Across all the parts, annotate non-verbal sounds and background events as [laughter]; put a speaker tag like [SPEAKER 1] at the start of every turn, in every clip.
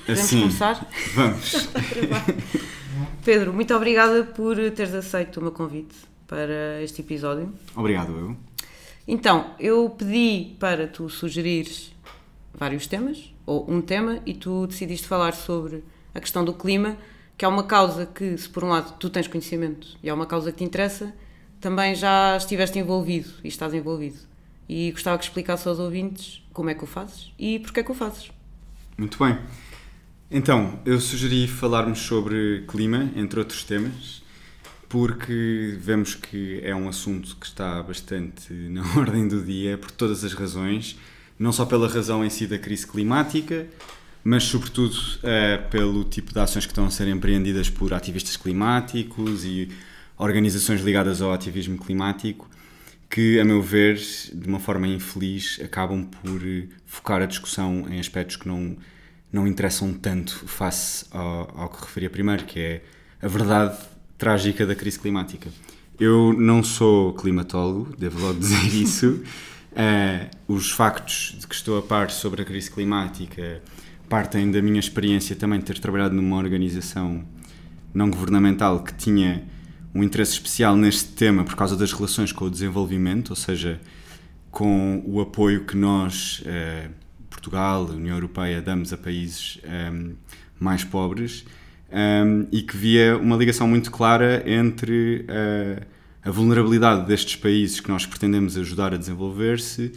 [SPEAKER 1] Podemos
[SPEAKER 2] Assim,
[SPEAKER 1] começar?
[SPEAKER 2] vamos. [laughs]
[SPEAKER 1] Pedro, muito obrigada por teres aceito o meu convite para este episódio.
[SPEAKER 2] Obrigado, eu.
[SPEAKER 1] Então, eu pedi para tu sugerires vários temas, ou um tema, e tu decidiste falar sobre a questão do clima, que é uma causa que, se por um lado tu tens conhecimento e é uma causa que te interessa, também já estiveste envolvido e estás envolvido. E gostava que explicasse aos ouvintes como é que o fazes e porque é que o fazes.
[SPEAKER 2] Muito bem. Então, eu sugeri falarmos sobre clima, entre outros temas, porque vemos que é um assunto que está bastante [laughs] na ordem do dia, por todas as razões, não só pela razão em si da crise climática, mas sobretudo eh, pelo tipo de ações que estão a ser empreendidas por ativistas climáticos e organizações ligadas ao ativismo climático, que, a meu ver, de uma forma infeliz, acabam por eh, focar a discussão em aspectos que não, não interessam tanto face ao, ao que referia primeiro, que é a verdade trágica da crise climática. Eu não sou climatólogo, devo logo dizer [laughs] isso. Eh, os factos de que estou a par sobre a crise climática partem da minha experiência também de ter trabalhado numa organização não governamental que tinha um interesse especial neste tema por causa das relações com o desenvolvimento, ou seja, com o apoio que nós, eh, Portugal, União Europeia, damos a países eh, mais pobres eh, e que via uma ligação muito clara entre eh, a vulnerabilidade destes países que nós pretendemos ajudar a desenvolver-se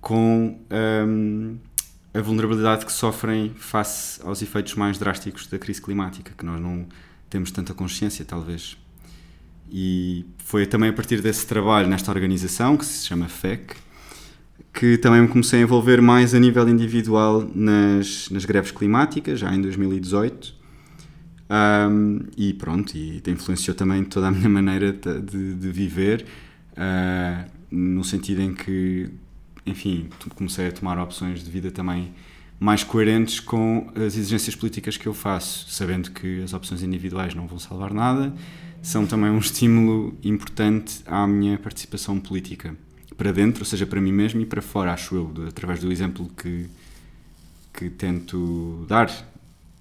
[SPEAKER 2] com eh, a vulnerabilidade que sofrem face aos efeitos mais drásticos da crise climática, que nós não temos tanta consciência, talvez. E foi também a partir desse trabalho nesta organização, que se chama FEC, que também me comecei a envolver mais a nível individual nas, nas greves climáticas, já em 2018. Um, e pronto, e influenciou também toda a minha [laughs] maneira de, de, viver, uh, no sentido em que, enfim, comecei a tomar opções de vida também mais coerentes com as exigências políticas que eu faço, sabendo que as opções individuais não vão salvar nada, são também um estímulo importante à minha participação política, para dentro, ou seja, para mim mesmo e para fora, acho eu, através do exemplo que, que tento dar.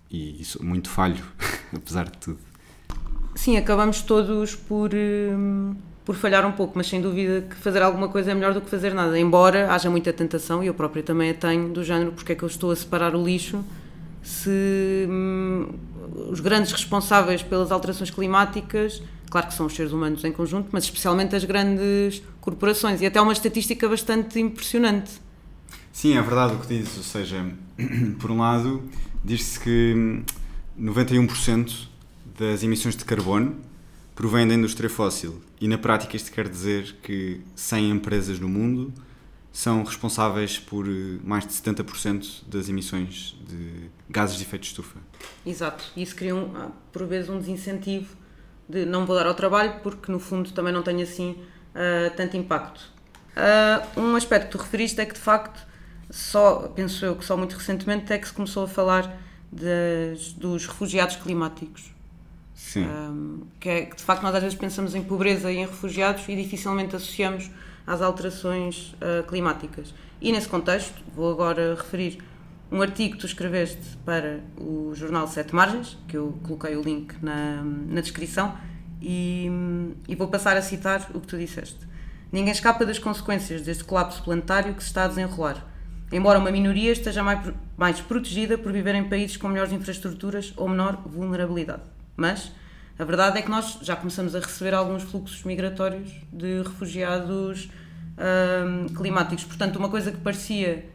[SPEAKER 2] E isso muito falho, [laughs] apesar de tudo.
[SPEAKER 1] Sim, acabamos todos por, hum, por falhar um pouco, mas sem dúvida que fazer alguma coisa é melhor do que fazer nada. Embora haja muita tentação, e eu própria também a tenho, do género, porque é que eu estou a separar o lixo se hum, os grandes responsáveis pelas alterações climáticas, claro que são os seres humanos em conjunto, mas especialmente as grandes corporações, e até uma estatística bastante impressionante.
[SPEAKER 2] Sim, é verdade o que dizes, ou seja, [clears throat] por um lado, diz-se que 91% das emissões de carbono provém da indústria fóssil, e na prática isto quer dizer que 100 empresas no mundo são responsáveis por mais de 70% das emissões de gases de efeito de estufa.
[SPEAKER 1] Exato, e isso cria, um, por vezes, um desincentivo de não vou dar ao trabalho porque, no fundo, também não tem assim uh, tanto impacto. Uh, um aspecto que tu referiste é que, de facto, só, penso eu que só muito recentemente é que se começou a falar das, dos refugiados climáticos.
[SPEAKER 2] Sim.
[SPEAKER 1] Um, que, é, que, de facto, nós às vezes pensamos em pobreza e em refugiados e dificilmente associamos às alterações uh, climáticas. E nesse contexto, vou agora referir um artigo que tu escreveste para o jornal Sete Margens, que eu coloquei o link na, na descrição, e, e vou passar a citar o que tu disseste. Ninguém escapa das consequências deste colapso planetário que se está a desenrolar. Embora uma minoria esteja mais, mais protegida por viver em países com melhores infraestruturas ou menor vulnerabilidade. Mas a verdade é que nós já começamos a receber alguns fluxos migratórios de refugiados hum, climáticos. Portanto, uma coisa que parecia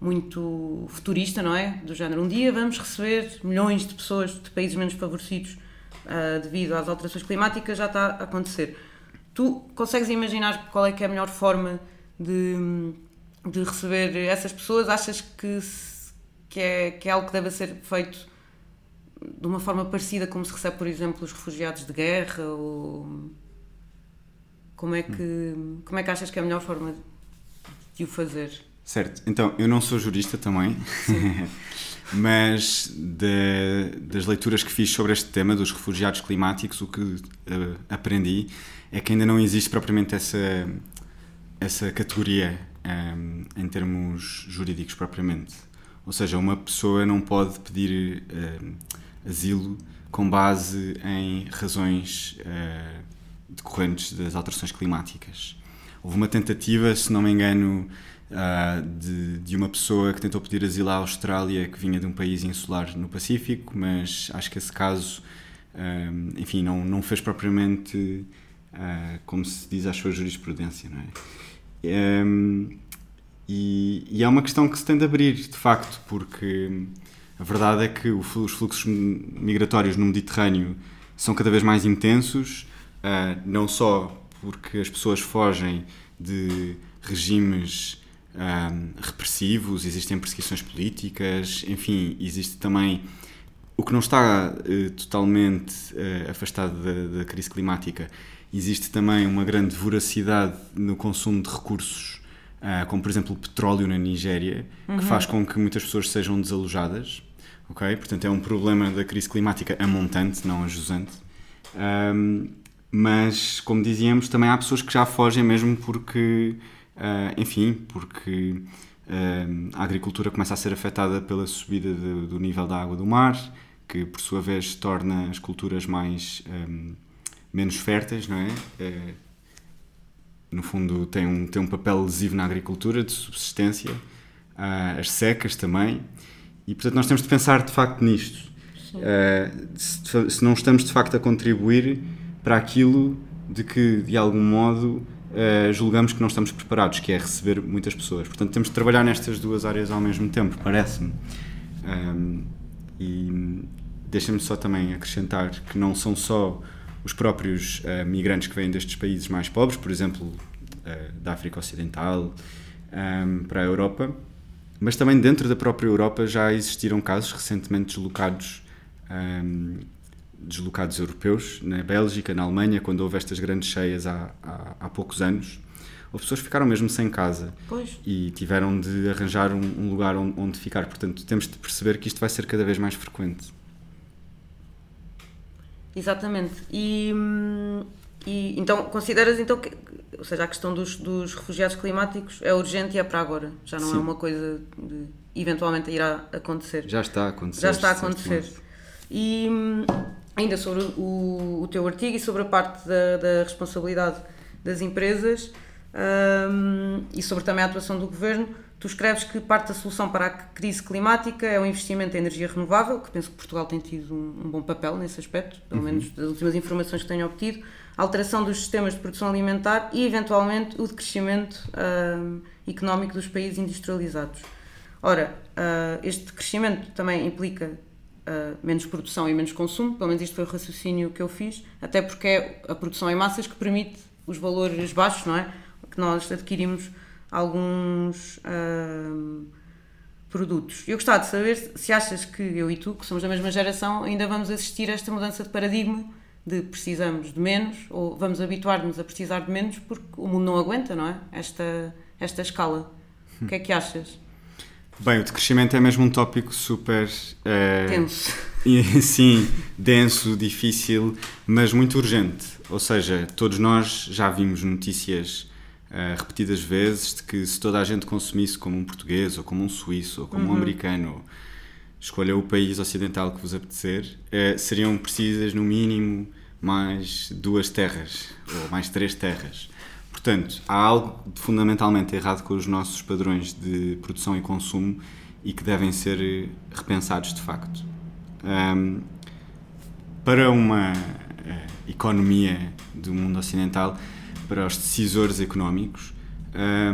[SPEAKER 1] muito futurista, não é? Do género, um dia vamos receber milhões de pessoas de países menos favorecidos uh, devido às alterações climáticas, já está a acontecer. Tu consegues imaginar qual é que é a melhor forma de, de receber essas pessoas? Achas que, que, é, que é algo que deve ser feito de uma forma parecida como se recebe, por exemplo, os refugiados de guerra? Ou como é que, como é que achas que é a melhor forma de o fazer?
[SPEAKER 2] Certo, então eu não sou jurista também, [laughs] mas de, das leituras que fiz sobre este tema dos refugiados climáticos, o que uh, aprendi é que ainda não existe propriamente essa, essa categoria um, em termos jurídicos propriamente. Ou seja, uma pessoa não pode pedir uh, asilo com base em razões uh, decorrentes das alterações climáticas. Houve uma tentativa, se não me engano, uh, de, de uma pessoa que tentou pedir asilo à Austrália, que vinha de um país insular no Pacífico, mas acho que esse caso, enfim, não, não fez propriamente como se diz a sua jurisprudência, não é? Um, e, e, é uma questão que se tem de abrir, de facto, porque a verdade é que os fluxos migratórios no Mediterrâneo são cada vez mais intensos, uh, não só porque as pessoas fogem de regimes um, repressivos, existem perseguições políticas, enfim, existe também o que não está uh, totalmente uh, afastado da, da, crise climática. Existe também uma grande voracidade no consumo de recursos uh, como por exemplo o petróleo na Nigéria, uhum. que faz com que muitas pessoas sejam desalojadas. Ok? Portanto, é um problema da crise climática a montante, não a jusante. Um, mas, como dizíamos, também há pessoas que já fogem mesmo porque, uh, enfim, porque uh, a agricultura começa a ser afetada pela subida de, do nível da água do mar, que por sua vez torna as culturas mais um, menos férteis, não é? Uh, no fundo tem um, tem um papel lesivo na agricultura, de subsistência, uh, as secas também, e portanto nós temos de pensar de facto nisto. Uh, se, se, não estamos de facto a contribuir para aquilo de que de algum modo uh, julgamos que não estamos preparados, que é receber muitas pessoas. Portanto temos de trabalhar nestas duas áreas ao mesmo tempo, parece-me. Um, e deixa-me só também acrescentar que não são só os próprios uh, migrantes que vêm destes países mais pobres, por exemplo, da África Ocidental, um, para a Europa, mas também dentro da própria Europa já existiram casos recentemente deslocados, um, ehm, deslocados europeus, na Bélgica, na Alemanha, quando houve estas grandes cheias há, há, há poucos anos. As pessoas ficaram mesmo sem casa
[SPEAKER 1] pois.
[SPEAKER 2] e tiveram de arranjar um, um lugar onde, onde ficar. Portanto, temos de perceber que isto vai ser cada vez mais frequente.
[SPEAKER 1] Exatamente. E, e então consideras então que, ou seja, a questão dos, dos refugiados climáticos é urgente e é para agora. Já não é Sim. é uma coisa de eventualmente irá acontecer.
[SPEAKER 2] Já está a acontecer.
[SPEAKER 1] Já está a acontecer. E ainda sobre o, o teu artigo e sobre a parte da, da responsabilidade das empresas um, e sobre também a atuação do governo, Tu escreves que parte da solução para a crise climática é o investimento em energia renovável, que penso que Portugal tem tido um, um bom papel nesse aspecto, pelo uhum. menos das últimas informações que tenho obtido, alteração dos sistemas de produção alimentar e, eventualmente, o decrescimento uh, económico dos países industrializados. Ora, uh, este crescimento também implica uh, menos produção e menos consumo, pelo menos isto foi o raciocínio que eu fiz, até porque é a produção em massas que permite os valores baixos, não é? Que nós adquirimos alguns produtos. Eu gostava de saber se achas que eu e tu, que somos da mesma geração, ainda vamos assistir a esta mudança de paradigma de precisamos de menos ou vamos habituar-nos a precisar de menos porque o mundo não aguenta, não é? Esta, esta escala. O que é que achas?
[SPEAKER 2] Bem, o decrescimento é mesmo um tópico super.
[SPEAKER 1] Uh, denso. [laughs]
[SPEAKER 2] Sim, denso, difícil, mas muito urgente. Ou seja, todos nós já vimos notícias uh, repetidas vezes de que se toda a gente consumisse como um português, ou como um suíço, ou como uhum. um americano, escolha o país ocidental que vos apetecer, uh, seriam precisas no mínimo mais duas terras, ou mais três terras. Portanto, há algo fundamentalmente errado com os nossos padrões de produção e consumo e que devem ser repensados de facto. Um, para uma uh, economia do mundo ocidental, para os decisores económicos,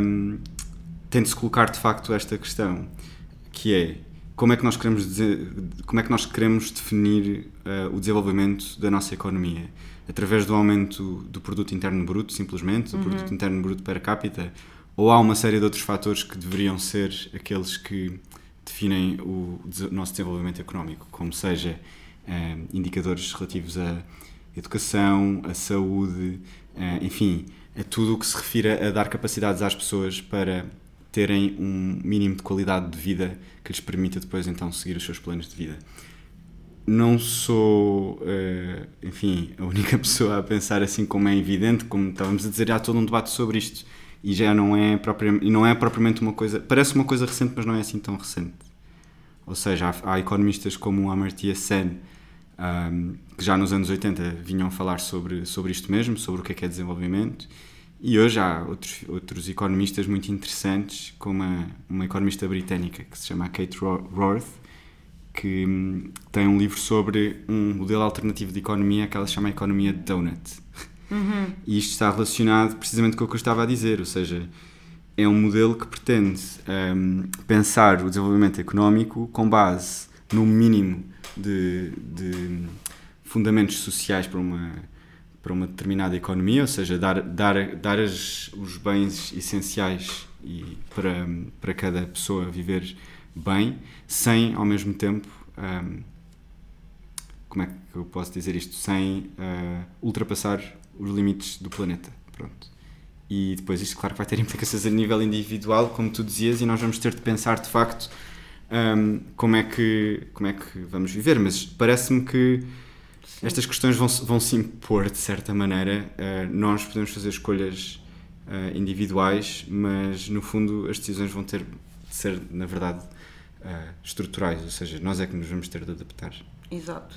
[SPEAKER 2] um, tem de se colocar de facto esta questão, que é como é que nós queremos, dizer, como é que nós queremos definir uh, o desenvolvimento da nossa economia? Através do aumento do produto interno bruto, simplesmente, do uhum. produto interno bruto per capita, ou há uma série de outros fatores que deveriam ser aqueles que definem o nosso desenvolvimento económico, como seja uh, indicadores relativos à educação, à saúde, uh, enfim, é tudo o que se refere a dar capacidades às pessoas para terem um mínimo de qualidade de vida que lhes permita depois então seguir os seus planos de vida. Não sou, uh, enfim, a única [laughs] pessoa a pensar assim como é evidente, como estávamos a dizer, há todo um debate sobre isto e já não é propriamente, não é propriamente uma coisa, parece uma coisa recente, mas não é assim tão recente. Ou seja, há, há economistas como o Amartya Sen, um, que já nos anos 80 vinham falar sobre, sobre isto mesmo, sobre o que é, que é desenvolvimento, e hoje há outros, outros economistas muito interessantes, como uma, uma economista britânica que se chama Kate Roth, que hum, tem um livro sobre um modelo alternativo de economia que ela chama a economia donut. Uhum. E isto está relacionado precisamente com o que eu estava a dizer, ou seja, é um modelo que pretende um, pensar o desenvolvimento económico com base no mínimo de, de fundamentos sociais para uma para uma determinada economia, ou seja, dar, dar, dar as, os bens essenciais e para, para cada pessoa viver bem, sem ao mesmo tempo, um, como é que eu posso dizer isto, sem uh, ultrapassar os limites do planeta. Pronto. E depois isto, claro, vai ter [laughs] implicações a nível individual, como tu dizias, e nós vamos ter de pensar de facto um, como, é que, como é que vamos viver. Mas parece-me que Sim. estas questões vão, vão se impor de certa maneira. Uh, nós podemos fazer escolhas uh, individuais, mas no fundo as decisões vão ter de ser, na verdade, uh, estruturais, ou seja, nós é que nos vamos ter de adaptar.
[SPEAKER 1] Exato.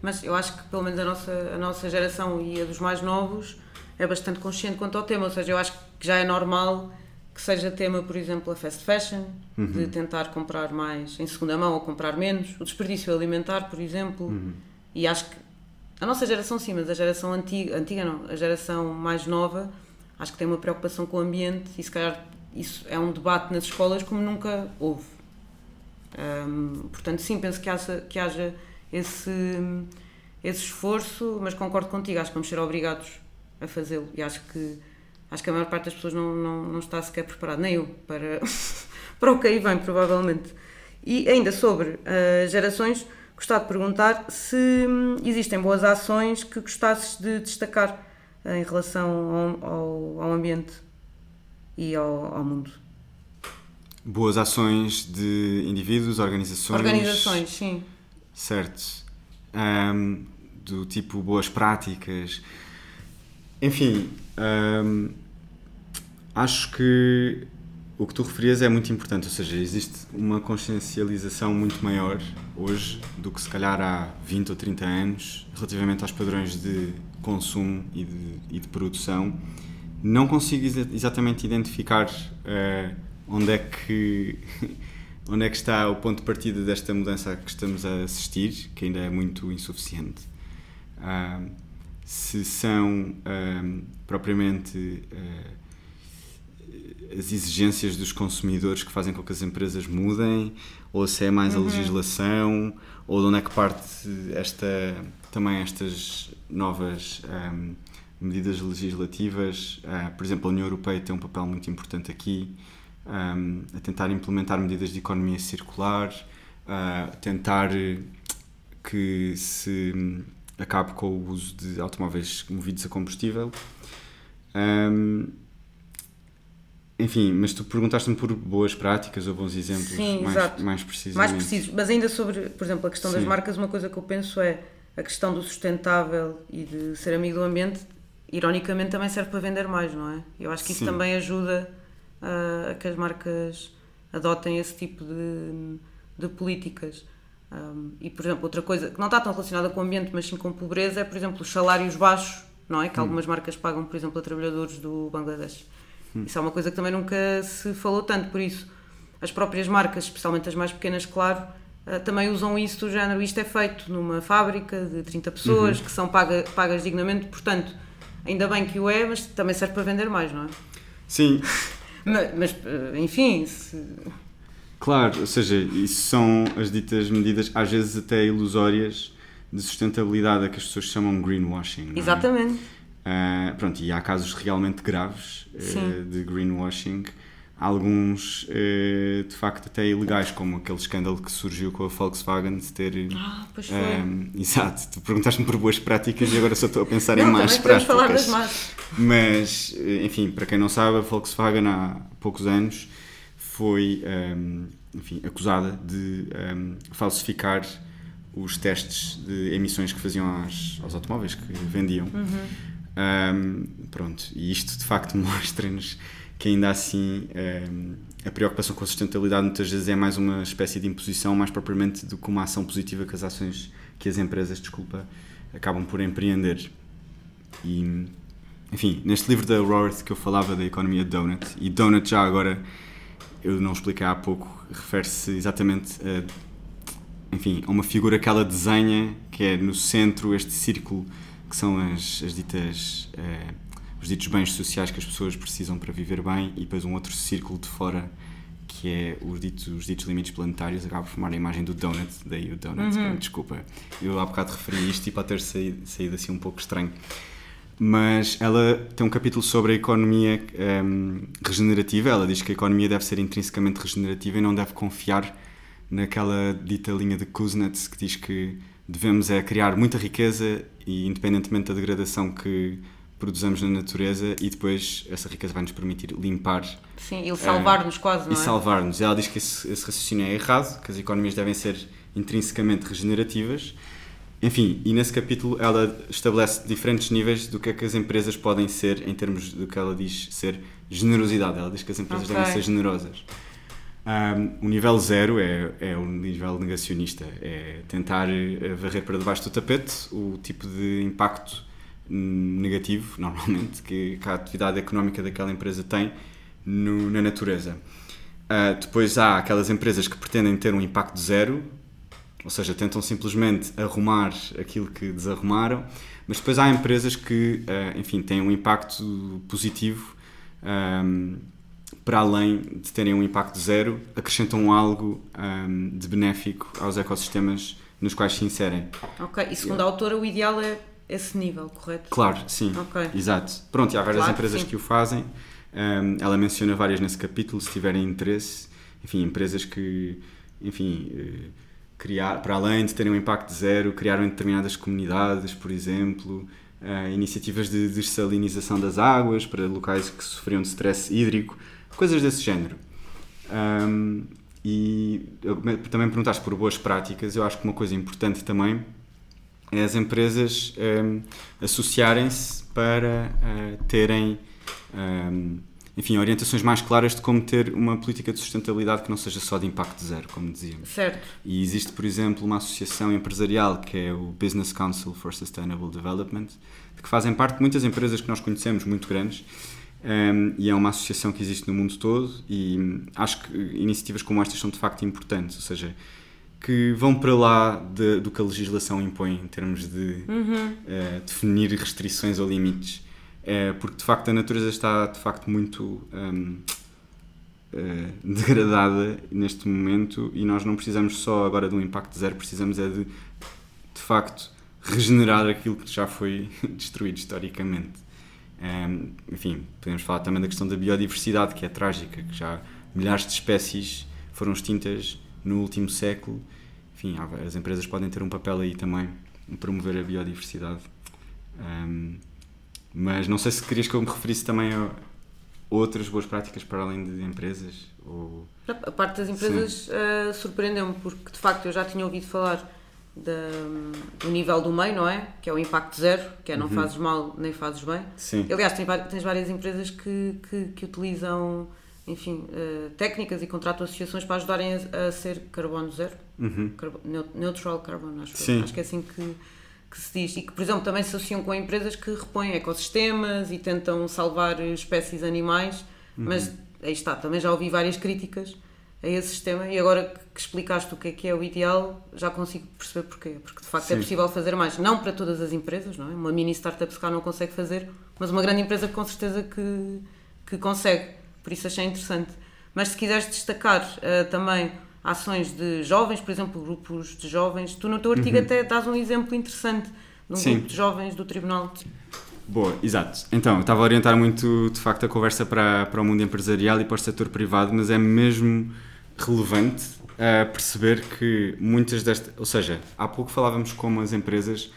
[SPEAKER 1] Mas eu acho que pelo menos a nossa, a nossa geração e a dos mais novos é bastante consciente quanto ao tema, ou seja, eu acho que já é normal que seja tema, por exemplo, a fast fashion, uhum. de tentar comprar mais em segunda mão ou comprar menos, o desperdício alimentar, por exemplo, uhum. e acho que a nossa geração sim, mas a geração antiga, antiga não, a geração mais nova, acho que tem uma preocupação com o ambiente e se calhar isso é um debate nas escolas como nunca houve. Um, portanto, sim, penso que haja, que haja esse, esse esforço, mas concordo contigo, acho que vamos ser obrigados a fazê-lo e acho que acho que a maior parte das pessoas não, não, não está sequer preparada, nem eu, para, [laughs] para o que aí vem, provavelmente. E ainda sobre uh, gerações, gostava de perguntar se hum, existem boas ações que gostasses de destacar em relação ao, ao, ao ambiente e ao, ao, mundo.
[SPEAKER 2] Boas ações de indivíduos, organizações.
[SPEAKER 1] Organizações, sim.
[SPEAKER 2] Certo. Um, do tipo boas práticas. Enfim, um, acho que o que tu referias é muito importante, ou seja, existe uma consciencialização muito maior hoje do que se calhar há 20 ou 30 anos relativamente aos padrões de consumo e de, e de produção. Não consigo exatamente identificar uh, onde é que [laughs] onde é que está o ponto de partida desta mudança que estamos a assistir, que ainda é muito insuficiente. Uh, se são uh, propriamente as exigências dos consumidores que fazem com que as empresas mudem, ou se é mais uhum. a legislação, ou de onde é que parte esta, também estas novas um, medidas legislativas. Uh, por exemplo, a União Europeia tem um papel muito importante aqui, um, a tentar implementar medidas de economia circular, a uh, tentar que se acabe com o uso de automóveis movidos a combustível. Um, enfim, mas tu perguntaste-me por boas práticas ou bons exemplos
[SPEAKER 1] Sim,
[SPEAKER 2] mais,
[SPEAKER 1] exato.
[SPEAKER 2] mais precisos.
[SPEAKER 1] Mais precisos. Mas ainda sobre, por exemplo, a questão Sim. das marcas, uma coisa que eu penso é a questão do sustentável e de ser amigo do ambiente, ironicamente também serve para vender mais, não é? Eu acho que isso Sim. também ajuda a, a, que as marcas adotem esse tipo de, de políticas. Um, e, por exemplo, outra coisa que não está tão relacionada com o ambiente, mas sim com pobreza, é, por exemplo, os salários baixos, não é? Que hum. algumas marcas pagam, por exemplo, a trabalhadores do Bangladesh. Hum. Isso é uma coisa que também nunca se falou tanto, por isso as próprias marcas, especialmente as mais pequenas, claro, uh, também usam isso do género. Isto é feito numa fábrica de 30 pessoas uhum. que são paga, pagas dignamente, portanto, ainda bem que o é, mas também serve para vender mais, não é?
[SPEAKER 2] Sim. [laughs]
[SPEAKER 1] mas, mas, eh, enfim. Se...
[SPEAKER 2] Claro, ou seja, isso são as ditas medidas, às vezes até ilusórias, de sustentabilidade, a que as pessoas chamam greenwashing.
[SPEAKER 1] É?
[SPEAKER 2] Uh, pronto, e há casos realmente graves uh, de greenwashing, alguns uh, de facto até ilegais, como aquele escândalo que surgiu com a Volkswagen de ter.
[SPEAKER 1] Ah, pois foi. [laughs]
[SPEAKER 2] exato, tu perguntaste-me por boas práticas e agora só estou a pensar não, em más práticas. Falar das más. Mas, enfim, para quem não sabe, a Volkswagen há poucos anos foi um, enfim, acusada de um, falsificar os testes de emissões que faziam aos, aos automóveis que vendiam. Uhum. Um, pronto, e isto de facto [laughs] mostra-nos que ainda assim um, a preocupação com a sustentabilidade muitas vezes é mais uma espécie de imposição, mais propriamente do que uma ação positiva que as ações que as empresas, desculpa, acabam por empreender. E, enfim, neste livro da Roworth que eu falava da economia donut, e donut já agora, eu não expliquei há pouco, refere-se exatamente a, enfim, a uma figura que ela desenha, que é no centro este círculo que são as, as ditas... Eh, os ditos bens sociais que as pessoas precisam para viver bem e depois um outro círculo de fora que é os ditos, os ditos limites planetários, acaba por formar a imagem do donut, daí o donut, uhum. desculpa. Eu há bocado referi isto e pode ter saído, saído assim um pouco estranho. Mas ela tem um capítulo sobre a economia um, regenerativa. Ela diz que a economia deve ser intrinsecamente regenerativa e não deve confiar naquela dita linha de Kuznets que diz que devemos é criar muita riqueza e independentemente da degradação que produzamos na natureza e depois essa riqueza vai nos permitir limpar.
[SPEAKER 1] Sim, e salvar-nos uh, quase, não
[SPEAKER 2] e é? Salvar-nos. Ela diz que esse, esse raciocínio é errado, que as economias devem ser intrinsecamente regenerativas. Enfim, e nesse capítulo ela estabelece diferentes níveis do que é que as empresas podem ser em termos do que ela diz ser generosidade. Ela diz que as empresas okay. devem ser generosas. Um, o nível zero é, é o nível negacionista, é tentar eh, varrer para debaixo do tapete o tipo de impacto negativo, [laughs] normalmente, que, que a atividade económica daquela empresa tem no, na natureza. Uh, depois há aquelas empresas que pretendem ter um impacto zero, ou seja, tentam simplesmente arrumar aquilo que desarrumaram, mas depois há empresas que, uh, enfim, têm um impacto positivo um, para além de terem um impacto zero, acrescentam algo um, de benéfico aos ecossistemas nos quais se inserem.
[SPEAKER 1] Ok, e segundo a autora, o ideal é esse nível, correto?
[SPEAKER 2] Claro, sim. Okay. Exato. Pronto, e há várias claro, empresas sim. que o fazem. Um, ela menciona várias nesse capítulo, se tiverem interesse. Enfim, empresas que, enfim, uh, criar, para além de terem um impacto zero, criaram em determinadas comunidades, por exemplo, uh, iniciativas de dessalinização das águas para locais que sofriam de stress hídrico, coisas desse género. Um, e também perguntaste por boas práticas, eu acho que uma coisa importante também é as empresas um, associarem-se para uh, terem um, enfim, orientações mais claras de como ter uma política de sustentabilidade que não seja só de impacto zero, como dizíamos.
[SPEAKER 1] Certo.
[SPEAKER 2] E existe, por exemplo, uma associação empresarial que é o Business Council for Sustainable Development, de que fazem parte muitas empresas que nós conhecemos, muito grandes, um, e é uma associação que existe no mundo todo e acho que iniciativas como estas são de facto importantes, ou seja, que vão para lá de, do que a legislação impõe em termos de uhum. uh, definir restrições ou limites. Uh, porque de facto a natureza está de facto muito um, uh, [laughs] degradada neste momento e nós não precisamos só agora de um impacto zero, precisamos é de de facto regenerar aquilo que já foi [laughs] destruído historicamente. Um, enfim, podemos falar também da questão da biodiversidade, que é trágica, que já milhares de espécies foram extintas no último século. Enfim, as empresas podem ter um papel aí também em promover a biodiversidade. Um, mas não sei se querias que eu me referisse também a outras boas práticas para além de empresas. Ou...
[SPEAKER 1] A parte das empresas uh, surpreendeu-me, porque de facto eu já tinha ouvido falar da, do nível do meio, não é? Que é o impacto zero, que é não uhum. fazes mal nem fazes bem.
[SPEAKER 2] Sim.
[SPEAKER 1] Aliás, tens, tens várias empresas que, que, que utilizam enfim, uh, técnicas e contratam associações para ajudarem a, a ser carbono zero,
[SPEAKER 2] uhum.
[SPEAKER 1] Carbo, neutral carbon, acho, Sim. acho que é assim que, que se diz. E que, por exemplo, também se associam com empresas que repõem ecossistemas e tentam salvar espécies animais, uhum. mas aí está, também já ouvi várias críticas a esse sistema e agora que explicaste o que é que é o ideal, já consigo perceber porquê. Porque de facto é Sim. é possível fazer mais, não para todas as empresas, não é? Uma mini startup se cá não consegue fazer, mas uma grande empresa com certeza que, que consegue. Por isso achei interessante. Mas se quiseres destacar uh, também ações de jovens, por exemplo, grupos de jovens, tu no teu artigo uhum. até dás um exemplo interessante de um Sim. grupo de jovens do Tribunal.
[SPEAKER 2] Boa, exato. Então, estava a orientar muito, de facto, a conversa para, para o mundo empresarial e para o setor privado, mas é mesmo relevante uh, perceber que muitas destas. Ou seja, há pouco falávamos como as empresas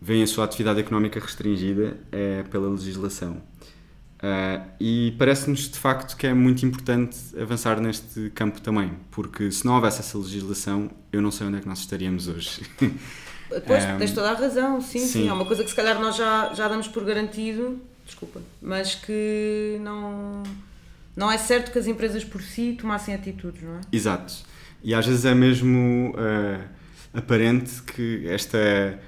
[SPEAKER 2] veem a sua atividade económica restringida uh, pela legislação. Uh, e parece-nos de facto que é muito importante avançar neste campo também, porque se não houvesse essa legislação, eu não sei onde é que nós estaríamos hoje. [laughs]
[SPEAKER 1] Pois, um, tens toda a razão, sim, sim, sim, É uma coisa que se calhar nós já, já damos por garantido, desculpa, mas que não, não é certo que as empresas por si tomassem atitudes, não é?
[SPEAKER 2] Exato. E às vezes é mesmo uh, aparente que esta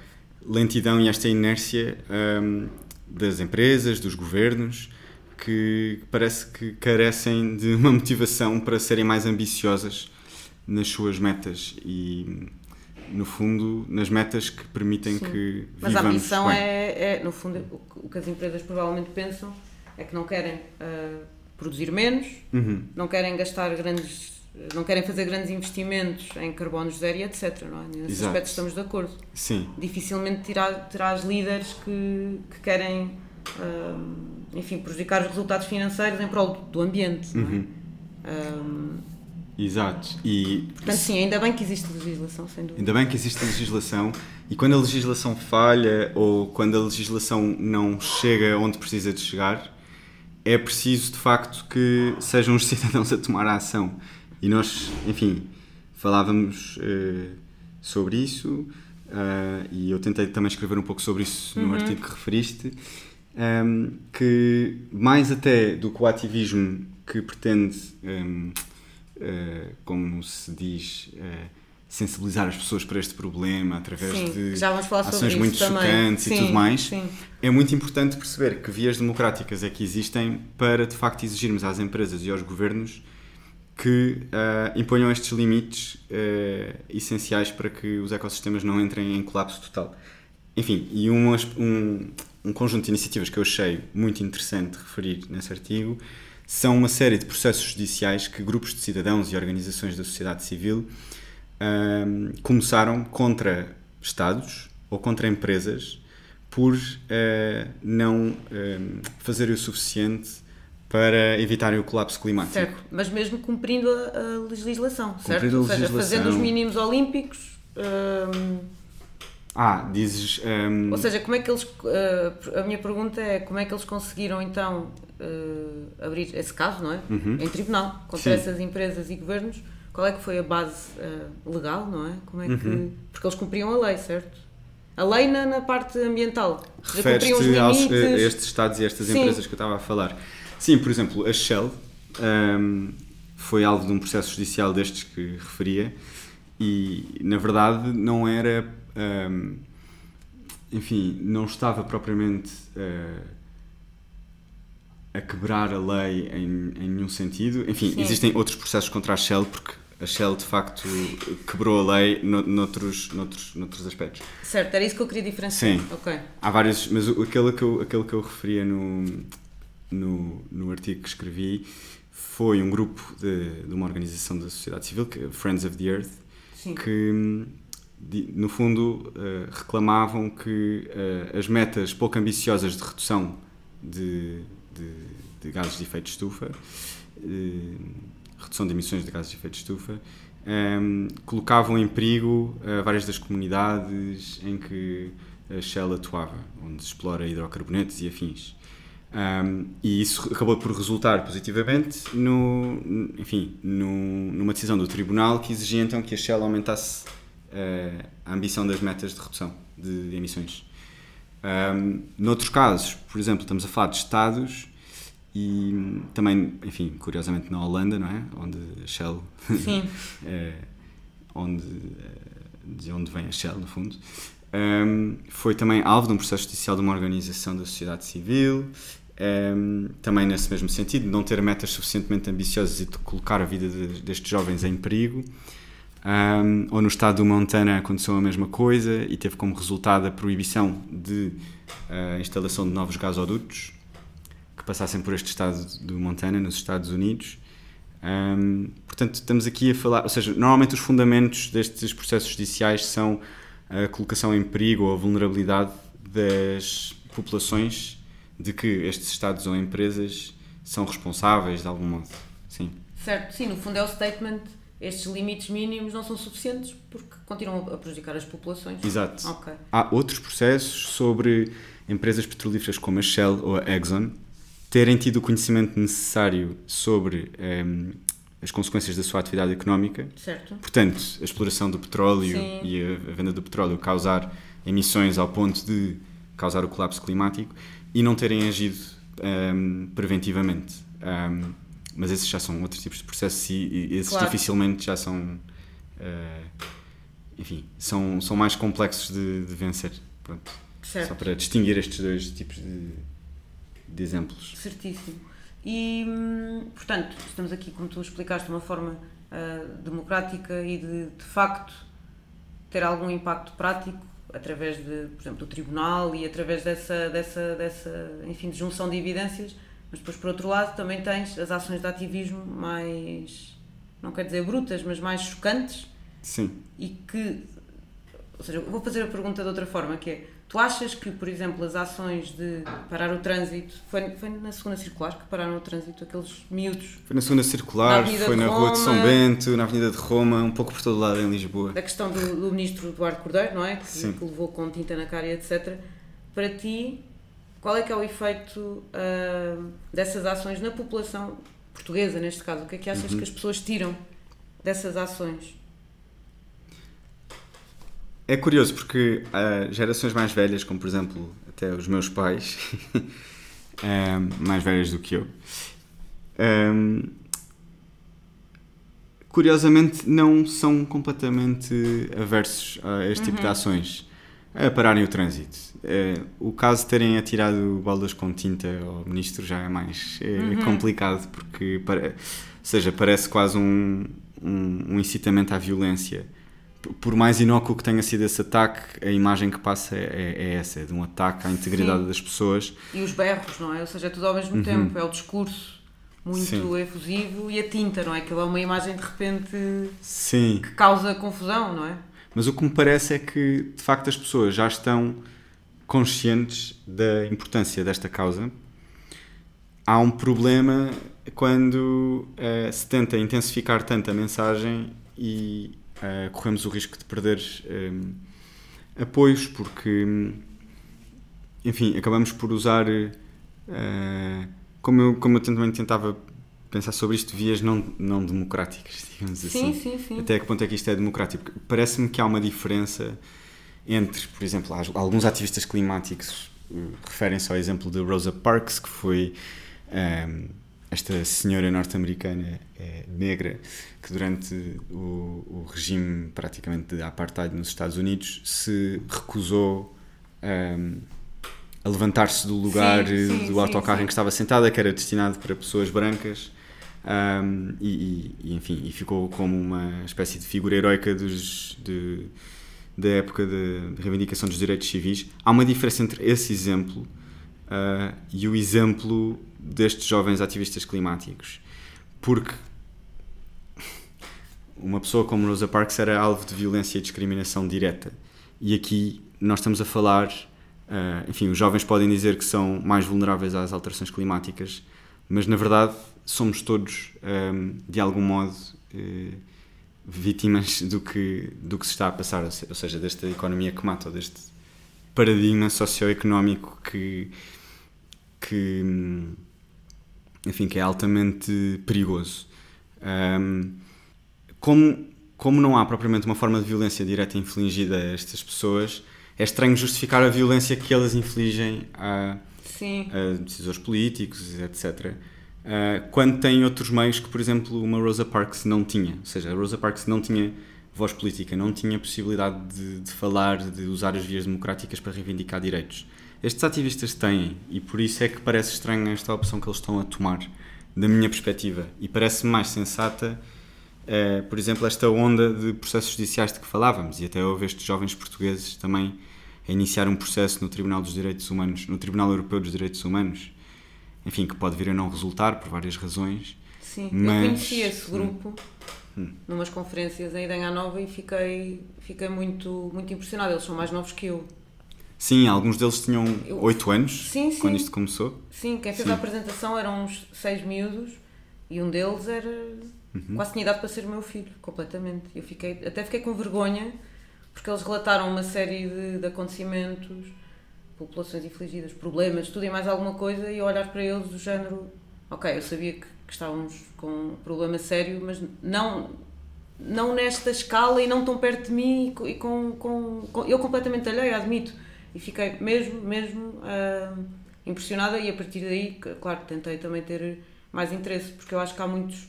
[SPEAKER 2] lentidão e esta inércia um, das empresas, dos governos, que parece que carecem de uma motivação para serem mais ambiciosas nas suas metas e no fundo nas metas que permitem Sim. que
[SPEAKER 1] mas a ambição é, é, no fundo o que as empresas provavelmente pensam é que não querem uh, produzir menos uhum. não querem gastar grandes não querem fazer grandes investimentos em carbono zero e etc. Não é? Nesse Exato. aspecto estamos de acordo.
[SPEAKER 2] Sim.
[SPEAKER 1] Dificilmente terá, terás líderes que, que querem, um, enfim, prejudicar os resultados financeiros em prol do ambiente. Uhum. Não é? Um,
[SPEAKER 2] Exato. E,
[SPEAKER 1] Portanto, sim, ainda bem que existe legislação, sem dúvida.
[SPEAKER 2] Ainda bem que existe legislação e quando a legislação falha ou quando a legislação não chega onde precisa de chegar, é preciso de facto que sejam os [laughs] cidadãos a tomar a ação. E nós, enfim, falávamos uh, sobre isso uh, e eu tentei também escrever um pouco sobre isso no uhum. artigo que referiste, um, ehm, que mais até do que o ativismo que pretende, um, ehm, uh, eh, como se diz, sensibilizar as pessoas para este problema através
[SPEAKER 1] sim,
[SPEAKER 2] de
[SPEAKER 1] ações
[SPEAKER 2] muito chocantes sim, e tudo mais,
[SPEAKER 1] sim.
[SPEAKER 2] é muito importante perceber que vias democráticas é que existem para de facto exigirmos às empresas e aos governos que uh, imponham estes limites uh, essenciais para que os ecossistemas não entrem em colapso total. Enfim, e um, um, um conjunto de iniciativas que eu achei muito interessante referir nesse artigo são uma série de processos judiciais que grupos de cidadãos e organizações da sociedade civil uh, começaram contra Estados ou contra empresas por não fazerem o suficiente para evitarem o colapso climático.
[SPEAKER 1] Certo, mas mesmo cumprindo a, a legislação, certo? Cumprindo a Ou seja, legislação. fazendo os mínimos olímpicos. Hum...
[SPEAKER 2] Ah, dizes. Um...
[SPEAKER 1] Ou seja, como é que eles. Uh, a minha pergunta é como é que eles conseguiram então uh, abrir esse caso, não é? Uhum. Em tribunal, contra Sim. essas empresas e governos. Qual é que foi a base uh, legal, não é? Como é que. Uhum. Porque eles cumpriam a lei, certo? A lei na, na parte ambiental.
[SPEAKER 2] Refere-se aos, a estes Estados e estas Sim. empresas que eu estava a falar. Sim, por exemplo, a Shell um, foi alvo de um processo judicial destes que referia e, na verdade, não era. Um, enfim, não estava propriamente uh, a quebrar a lei em, em nenhum sentido. Enfim, Sim. existem outros processos contra a Shell porque a Shell de facto quebrou a lei no, noutros, noutros, noutros aspectos.
[SPEAKER 1] Certo, era isso que eu queria diferenciar.
[SPEAKER 2] Sim. Okay. Há vários, mas aquele que eu, aquele que eu referia no, no, no artigo que escrevi foi um grupo de, de uma organização da sociedade civil, que é Friends of the Earth, Sim. que no fundo uh, reclamavam que uh, as metas pouco ambiciosas de redução de, de, de gases de efeito de estufa, uh, redução de emissões de gases de efeito de estufa, um, ehm, colocavam em perigo várias das comunidades em que a Shell atuava, onde se explora hidrocarbonetos e afins. Um, e isso acabou por resultar positivamente no, enfim, no, numa decisão do tribunal que exigia então que a Shell aumentasse uh, a ambição das metas de redução de, emissões. Um, noutros casos, por exemplo, estamos a falar de estados e também, enfim, curiosamente na Holanda, não é? Onde a Shell.
[SPEAKER 1] Sim. [laughs]
[SPEAKER 2] é, onde, de onde vem a Shell, no fundo. Um, foi também alvo de um processo judicial de uma organização da sociedade civil um, também nesse mesmo sentido, não ter metas suficientemente ambiciosas e de colocar a vida de, destes jovens em perigo. Um, ou no estado do Montana aconteceu a mesma coisa e teve como resultado a proibição de uh, instalação de novos gasodutos que passassem por este estado do Montana, nos Estados Unidos. Um, portanto, estamos aqui a falar, ou seja, normalmente os fundamentos destes processos judiciais são a colocação em perigo ou a vulnerabilidade das populações de que estes Estados ou empresas são responsáveis de algum modo. Sim.
[SPEAKER 1] Certo, sim, no fundo é o statement. Estes limites mínimos não são suficientes porque continuam a prejudicar as populações.
[SPEAKER 2] Exato.
[SPEAKER 1] Okay.
[SPEAKER 2] Há outros processos sobre empresas petrolíferas como a Shell ou a Exxon terem tido o conhecimento necessário sobre um, ehm, as consequências da sua atividade económica.
[SPEAKER 1] Certo.
[SPEAKER 2] Portanto, a exploração do petróleo Sim. e a venda do petróleo causar emissões ao ponto de causar o colapso climático e não terem agido um, preventivamente. Um, mas esses já são outros tipos de processos e, esses
[SPEAKER 1] Claro.
[SPEAKER 2] dificilmente já são. eh, enfim, são, são mais complexos de, de vencer. Pronto. Só
[SPEAKER 1] Certo.
[SPEAKER 2] para distinguir estes dois tipos de, de exemplos.
[SPEAKER 1] Certíssimo. E, hum, portanto, estamos aqui, como tu explicaste, de uma forma ah, democrática e de, de facto, ter algum impacto prático através de, por exemplo, do tribunal e através dessa, dessa, dessa enfim, de junção de evidências, mas depois, por outro lado, também tens as ações de ativismo mais, não quero dizer brutas, mas mais chocantes
[SPEAKER 2] Sim.
[SPEAKER 1] e que, ou seja, vou fazer a pergunta de outra forma, que é, tu achas que, por exemplo, as ações de parar o trânsito, foi, foi na segunda circular que pararam o trânsito, aqueles miúdos,
[SPEAKER 2] Foi na segunda
[SPEAKER 1] Na
[SPEAKER 2] circular,
[SPEAKER 1] Avenida
[SPEAKER 2] foi na Rua de São
[SPEAKER 1] Roma.
[SPEAKER 2] Bento, na Avenida de Roma, um pouco por todo lado em Lisboa.
[SPEAKER 1] da questão do, do ministro Eduardo Cordeiro, não é? Que,
[SPEAKER 2] Sim.
[SPEAKER 1] que levou com tinta na cara e etc. Para ti, qual é que é o efeito ah, dessas ações na população portuguesa, neste caso? O que é que achas
[SPEAKER 2] Uhum.
[SPEAKER 1] que as pessoas tiram dessas ações?
[SPEAKER 2] É curioso porque há gerações mais velhas, como por exemplo até os meus pais, [laughs] ehm, mais velhas do que eu, ehm, curiosamente não são completamente aversos a este tipo de ações, a pararem o trânsito. Eh, o caso de terem atirado bolas com tinta ao ministro já é mais eh, complicado, porque pare- ou seja, parece quase um, um, um incitamento à violência. Por mais inócuo que tenha sido esse ataque, a imagem que passa é, é essa, é de um ataque à integridade
[SPEAKER 1] Sim.
[SPEAKER 2] das pessoas.
[SPEAKER 1] E os berros, não é? Ou seja, é tudo ao mesmo tempo, é o discurso muito
[SPEAKER 2] Uhum. Sim.
[SPEAKER 1] efusivo e a tinta, não é? Aquilo é uma imagem de repente
[SPEAKER 2] Sim.
[SPEAKER 1] que causa confusão, não é?
[SPEAKER 2] Mas o que me parece é que, de facto, as pessoas já estão conscientes da importância desta causa. Há um problema quando eh, se tenta intensificar tanto a mensagem e eh, corremos o risco de perder eh, apoios, porque, enfim, acabamos por usar, eh, como, eu, como eu também tentava pensar sobre isto, vias não, não democráticas, [laughs] digamos assim.
[SPEAKER 1] Sim, sim, sim.
[SPEAKER 2] Até que ponto é que isto é democrático? Parece-me que há uma diferença entre, por exemplo, alguns ativistas climáticos eh, referem-se ao exemplo de Rosa Parks, que foi ehm, esta senhora norte-americana eh, negra que durante o, o regime praticamente de apartheid nos Estados Unidos se recusou ehm, a levantar-se do lugar
[SPEAKER 1] Sim, sim,
[SPEAKER 2] do autocarro
[SPEAKER 1] sim.
[SPEAKER 2] em que estava sentada, que era destinado para pessoas brancas. Um, e, e- enfim, e ficou como uma espécie de figura heroica dos, de, da época de, de reivindicação dos direitos civis. Há uma diferença entre esse exemplo uh, e o exemplo destes jovens ativistas climáticos. Porque uma pessoa como Rosa Parks era alvo de violência e discriminação direta. E aqui nós estamos a falar, uh, enfim, os jovens podem dizer que são mais vulneráveis às alterações climáticas, mas na verdade somos todos, um, de algum modo, eh, vítimas do que, do que se está a passar, ou seja, desta economia que mata, ou deste paradigma socioeconómico que, que, enfim, que é altamente perigoso. Um, como, como não há propriamente uma forma de violência direta infligida a estas pessoas, é estranho justificar a violência que elas infligem a, a decisores políticos, etc. Uh, quando tem outros meios que, por exemplo, uma Rosa Parks não tinha. Ou seja, a Rosa Parks não tinha voz política, não tinha possibilidade de, de falar, de usar as vias democráticas para reivindicar direitos. Estes ativistas têm, e por isso é que parece estranha esta opção que eles estão a tomar, da minha perspectiva. E parece mais sensata, eh, por exemplo, esta onda de processos judiciais de que falávamos, e até houve estes jovens portugueses também a iniciar um processo no Tribunal dos Direitos Humanos, no Tribunal Europeu dos Direitos Humanos, enfim, que pode vir a não resultar por várias razões.
[SPEAKER 1] Sim,
[SPEAKER 2] Mas-
[SPEAKER 1] eu conheci esse
[SPEAKER 2] Hum.
[SPEAKER 1] Grupo numas conferências em Idanha Nova e fiquei, fiquei muito, muito impressionada. Eles são mais novos que eu.
[SPEAKER 2] Sim, alguns deles tinham
[SPEAKER 1] Eu-
[SPEAKER 2] 8 anos
[SPEAKER 1] Sim, sim.
[SPEAKER 2] quando isto começou.
[SPEAKER 1] Sim, quem fez
[SPEAKER 2] Sim.
[SPEAKER 1] a apresentação eram uns seis miúdos e um deles era
[SPEAKER 2] Uhum.
[SPEAKER 1] quase tinha idade para ser meu filho, completamente. Eu fiquei, até fiquei com vergonha porque eles relataram uma série de, de acontecimentos, populações infligidas, problemas, tudo e mais alguma coisa, e eu olhar para eles do género, ok, eu sabia que, que estávamos com um problema sério, mas não não nesta escala e não tão perto de mim e co- com, com, com- eu completamente alheia, admito. E fiquei mesmo, mesmo ah, impressionada e a partir daí, claro, tentei também ter mais interesse, porque eu acho que há muitos,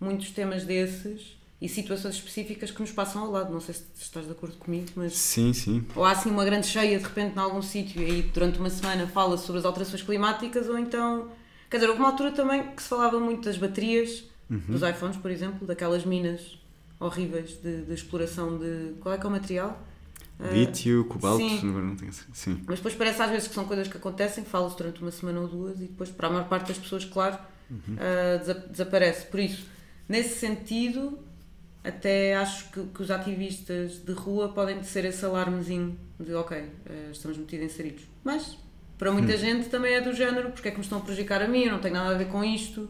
[SPEAKER 1] muitos temas desses e situações específicas que nos passam ao lado. Não sei se estás de acordo comigo, mas.
[SPEAKER 2] Sim, sim.
[SPEAKER 1] Ou há assim uma grande cheia de repente em algum sítio e aí durante uma semana fala sobre as alterações climáticas, ou então. Quer dizer, houve uma altura também que se falava muito das baterias uhum. dos iPhones, por exemplo, daquelas minas horríveis de, de exploração de. Qual é que é o material?
[SPEAKER 2] Lítio, uh, cobalto,
[SPEAKER 1] sim.
[SPEAKER 2] não tenho, sim.
[SPEAKER 1] Mas depois parece às vezes que são coisas que acontecem, fala-se durante uma semana ou duas e depois, para a maior parte das pessoas, claro, uhum. uh, desaparece. Por isso, nesse sentido, até acho que, que, os ativistas de rua podem ser esse alarmezinho de ok, uh, estamos metidos inseridos. Mas, para muita hum. gente também é do género, porque é que me estão a prejudicar a mim, eu não tenho nada a ver com isto,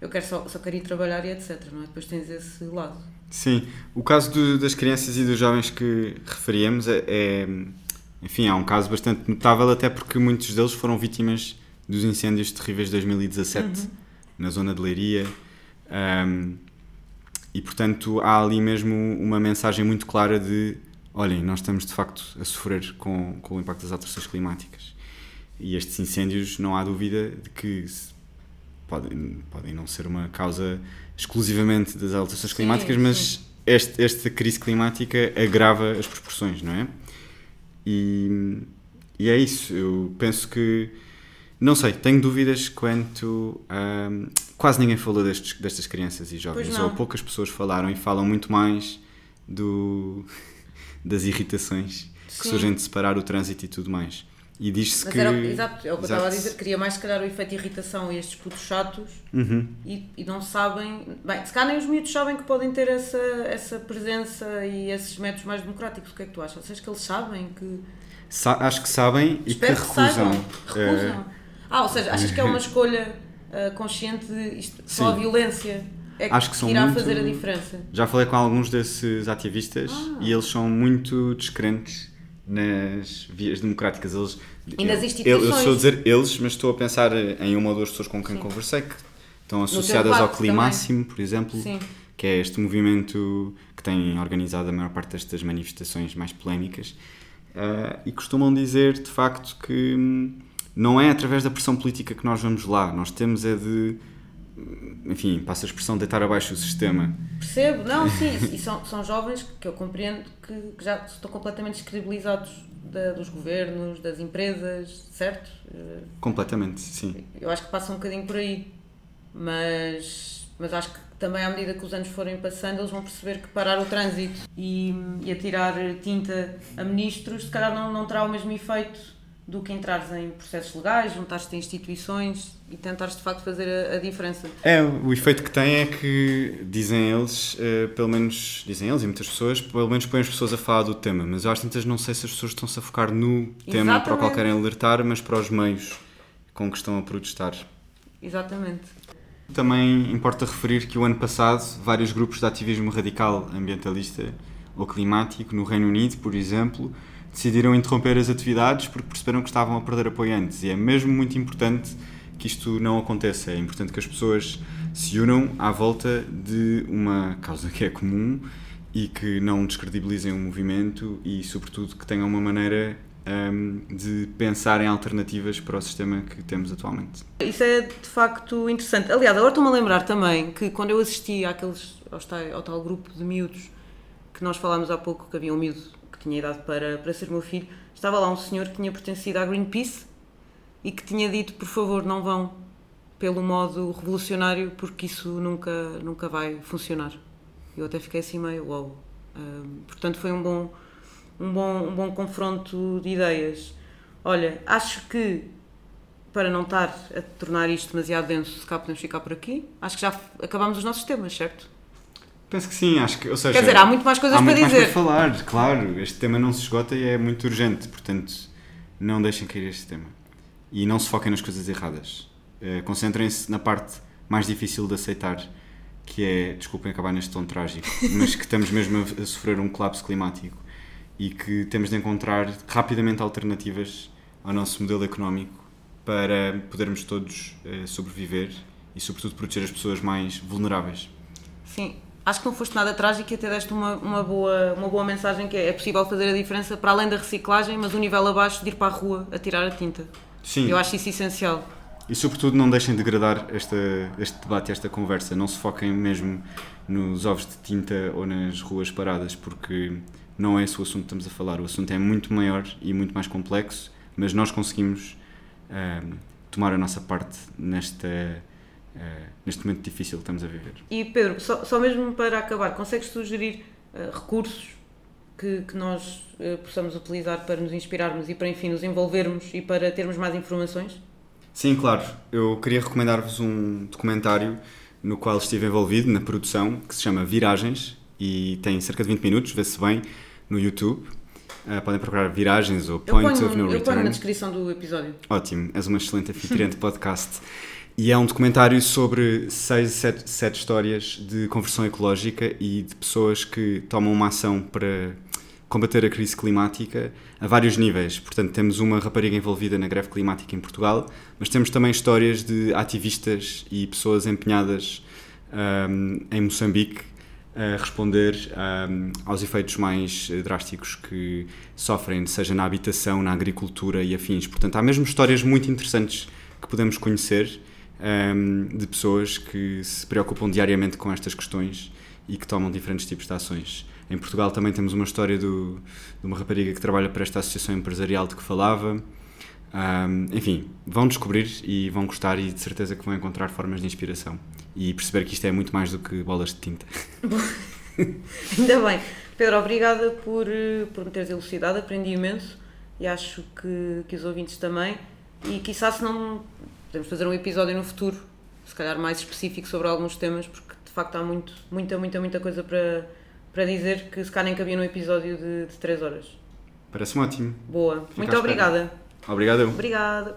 [SPEAKER 1] eu quero só, só quero ir trabalhar e etc. Não é? Depois tens esse lado.
[SPEAKER 2] Sim, o caso do, das crianças e dos jovens que referíamos é, é, enfim, é um caso bastante notável, até porque muitos deles foram vítimas dos incêndios terríveis de 2017 uhum. na zona de Leiria. Um, e portanto há ali mesmo uma mensagem muito clara de olhem, nós estamos de facto a sofrer com, com o impacto das alterações climáticas. E estes incêndios, não há dúvida de que podem, podem não ser uma causa exclusivamente das alterações sim, climáticas, mas este, esta crise climática agrava as proporções, não é? E, e é isso. Eu penso que. Não sei, tenho dúvidas quanto. Um, quase ninguém falou destes, destas crianças e jovens, ou poucas pessoas falaram e falam muito mais do, [laughs] das irritações Sim. que surgem de separar o trânsito e tudo mais. E diz-se que.
[SPEAKER 1] Era, exato, é o que eu estava a dizer, queria mais se calhar o efeito de irritação e estes putos chatos
[SPEAKER 2] uhum.
[SPEAKER 1] e, e não sabem. Bem, se calhar nem os miúdos sabem que podem ter essa, essa presença e esses métodos mais democráticos. O que é que tu achas? Achas que eles sabem que.
[SPEAKER 2] Sa acho que sabem e Espero que recusam.
[SPEAKER 1] Que recusam. Uh... Ah, ou seja, achas que é uma [laughs] escolha uh, consciente de isto, só a violência é que, Acho que, são irá muito... fazer a diferença?
[SPEAKER 2] Já falei com alguns desses ativistas ah. e eles são muito descrentes nas vias democráticas. Eles,
[SPEAKER 1] e nas instituições.
[SPEAKER 2] Eu, eu estou a dizer eles, mas estou a pensar em uma ou duas pessoas com quem Sim. conversei que estão associadas ao Climáximo, por exemplo,
[SPEAKER 1] Sim.
[SPEAKER 2] que é este movimento que tem organizado a maior parte destas manifestações mais polémicas. Uh, e costumam dizer, de facto, que hum, não é através da pressão política que nós vamos lá. Nós temos é de enfim, passa a expressão deitar abaixo o sistema.
[SPEAKER 1] Percebo, não, sim, e são, são jovens que eu compreendo que, que já estão completamente descredibilizados da, dos governos, das empresas, certo?
[SPEAKER 2] Completamente, sim.
[SPEAKER 1] Eu acho que passa um bocadinho por aí, mas, mas acho que também à medida que os anos forem passando eles vão perceber que parar o trânsito e, e atirar tinta a ministros se calhar não, não terá o mesmo efeito do que entrares em processos legais, juntares-te em instituições e tentares de facto fazer a, a, diferença.
[SPEAKER 2] É, o efeito que tem é que, dizem eles, uh, pelo menos, dizem eles e muitas pessoas, pelo menos põem as pessoas a falar do tema, mas eu às tantas não sei se as pessoas estão-se a focar no tema Exatamente. para o qual querem alertar, mas para os meios com que estão a protestar.
[SPEAKER 1] Exatamente.
[SPEAKER 2] Também importa referir que o ano passado vários grupos de ativismo radical ambientalista ou climático no Reino Unido, por exemplo, decidiram interromper as atividades porque perceberam que estavam a perder apoiantes. E é mesmo muito importante que isto não aconteça. É importante que as pessoas se unam à volta de uma causa que é comum e que não descredibilizem o movimento e, sobretudo, que tenham uma maneira um, de pensar em alternativas para o sistema que temos atualmente.
[SPEAKER 1] Isso é de facto interessante. Aliás, agora estou-me a lembrar também que quando eu assisti àqueles, ao, tal, ao tal grupo de miúdos que nós falámos há pouco, que havia um miúdo tinha idade para, para ser meu filho, estava lá um senhor que tinha pertencido à Greenpeace e que tinha dito, por favor, não vão pelo modo revolucionário porque isso nunca, nunca vai funcionar. Eu até fiquei assim meio, uau. Um, portanto, foi um bom, um, bom, um bom confronto de ideias. Olha, acho que para não estar a tornar isto demasiado denso, se cá podemos ficar por aqui, acho que já acabámos os nossos temas, certo?
[SPEAKER 2] Penso que sim, acho que, ou seja,
[SPEAKER 1] Quer dizer, há muito mais coisas
[SPEAKER 2] há
[SPEAKER 1] para
[SPEAKER 2] muito
[SPEAKER 1] dizer.
[SPEAKER 2] Mais para falar, claro. Este tema não se esgota e é muito urgente, portanto, não deixem cair este tema. E não se foquem nas coisas erradas. Uh, Concentrem-se na parte mais difícil de aceitar, que é, desculpem acabar neste tom trágico, [laughs] mas que estamos mesmo a, a sofrer um colapso climático e que temos de encontrar rapidamente alternativas ao nosso modelo económico para podermos todos uh, sobreviver e, sobretudo, proteger as pessoas mais vulneráveis.
[SPEAKER 1] Sim, acho que não foste nada trágico e até deste uma, uma, boa, uma boa mensagem que é, é possível fazer a diferença para além da reciclagem, mas o nível abaixo de ir para a rua a tirar a tinta.
[SPEAKER 2] Sim.
[SPEAKER 1] Eu acho isso essencial.
[SPEAKER 2] E sobretudo não deixem de degradar esta, este debate esta conversa. Não se foquem mesmo nos ovos de tinta ou nas ruas paradas, porque não é esse o assunto que estamos a falar. O assunto é muito maior e muito mais complexo, mas nós conseguimos uh, tomar a nossa parte nesta, uh, neste momento difícil que estamos a viver.
[SPEAKER 1] E Pedro, só, só mesmo para acabar, consegues sugerir uh, recursos que, que nós possamos utilizar para nos inspirarmos e para, enfim, nos envolvermos e para termos mais informações?
[SPEAKER 2] Sim, claro. Eu queria recomendar-vos um documentário no qual estive envolvido na produção, que se chama Viragens e tem cerca de 20 minutos, vê-se bem no YouTube. Uh, podem procurar Viragens ou Point
[SPEAKER 1] ponho,
[SPEAKER 2] of No
[SPEAKER 1] eu
[SPEAKER 2] Return.
[SPEAKER 1] ponho na descrição do episódio.
[SPEAKER 2] Ótimo, és uma excelente anfitriã de [laughs] podcast. E é um documentário sobre seis, sete, sete histórias de conversão ecológica e de pessoas que tomam uma ação para combater a crise climática a vários níveis. Portanto, temos uma rapariga envolvida na greve climática em Portugal, mas temos também histórias de ativistas e pessoas empenhadas um, em Moçambique a responder um, aos efeitos mais drásticos que sofrem, seja na habitação, na agricultura e afins. Portanto, há mesmo histórias muito interessantes que podemos conhecer um, de pessoas que se preocupam diariamente com estas questões e que tomam diferentes tipos de ações. Em Portugal também temos uma história do, de uma rapariga que trabalha para esta associação empresarial de que falava. Um, enfim, vão descobrir e vão gostar e de certeza que vão encontrar formas de inspiração e perceber que isto é muito mais do que bolas de tinta. [laughs]
[SPEAKER 1] Ainda bem. Pedro, obrigada por, por me teres elucidado, aprendi imenso e acho que, que os ouvintes também. E quizá se não podemos fazer um episódio no futuro, se calhar mais específico sobre alguns temas, porque de facto há muito, muita, muita, muita coisa para, para dizer que se calhar nem cabia num episódio de, de 3 horas.
[SPEAKER 2] Parece-me ótimo.
[SPEAKER 1] Boa. Fica Muito obrigada.
[SPEAKER 2] Obrigado.
[SPEAKER 1] Obrigada.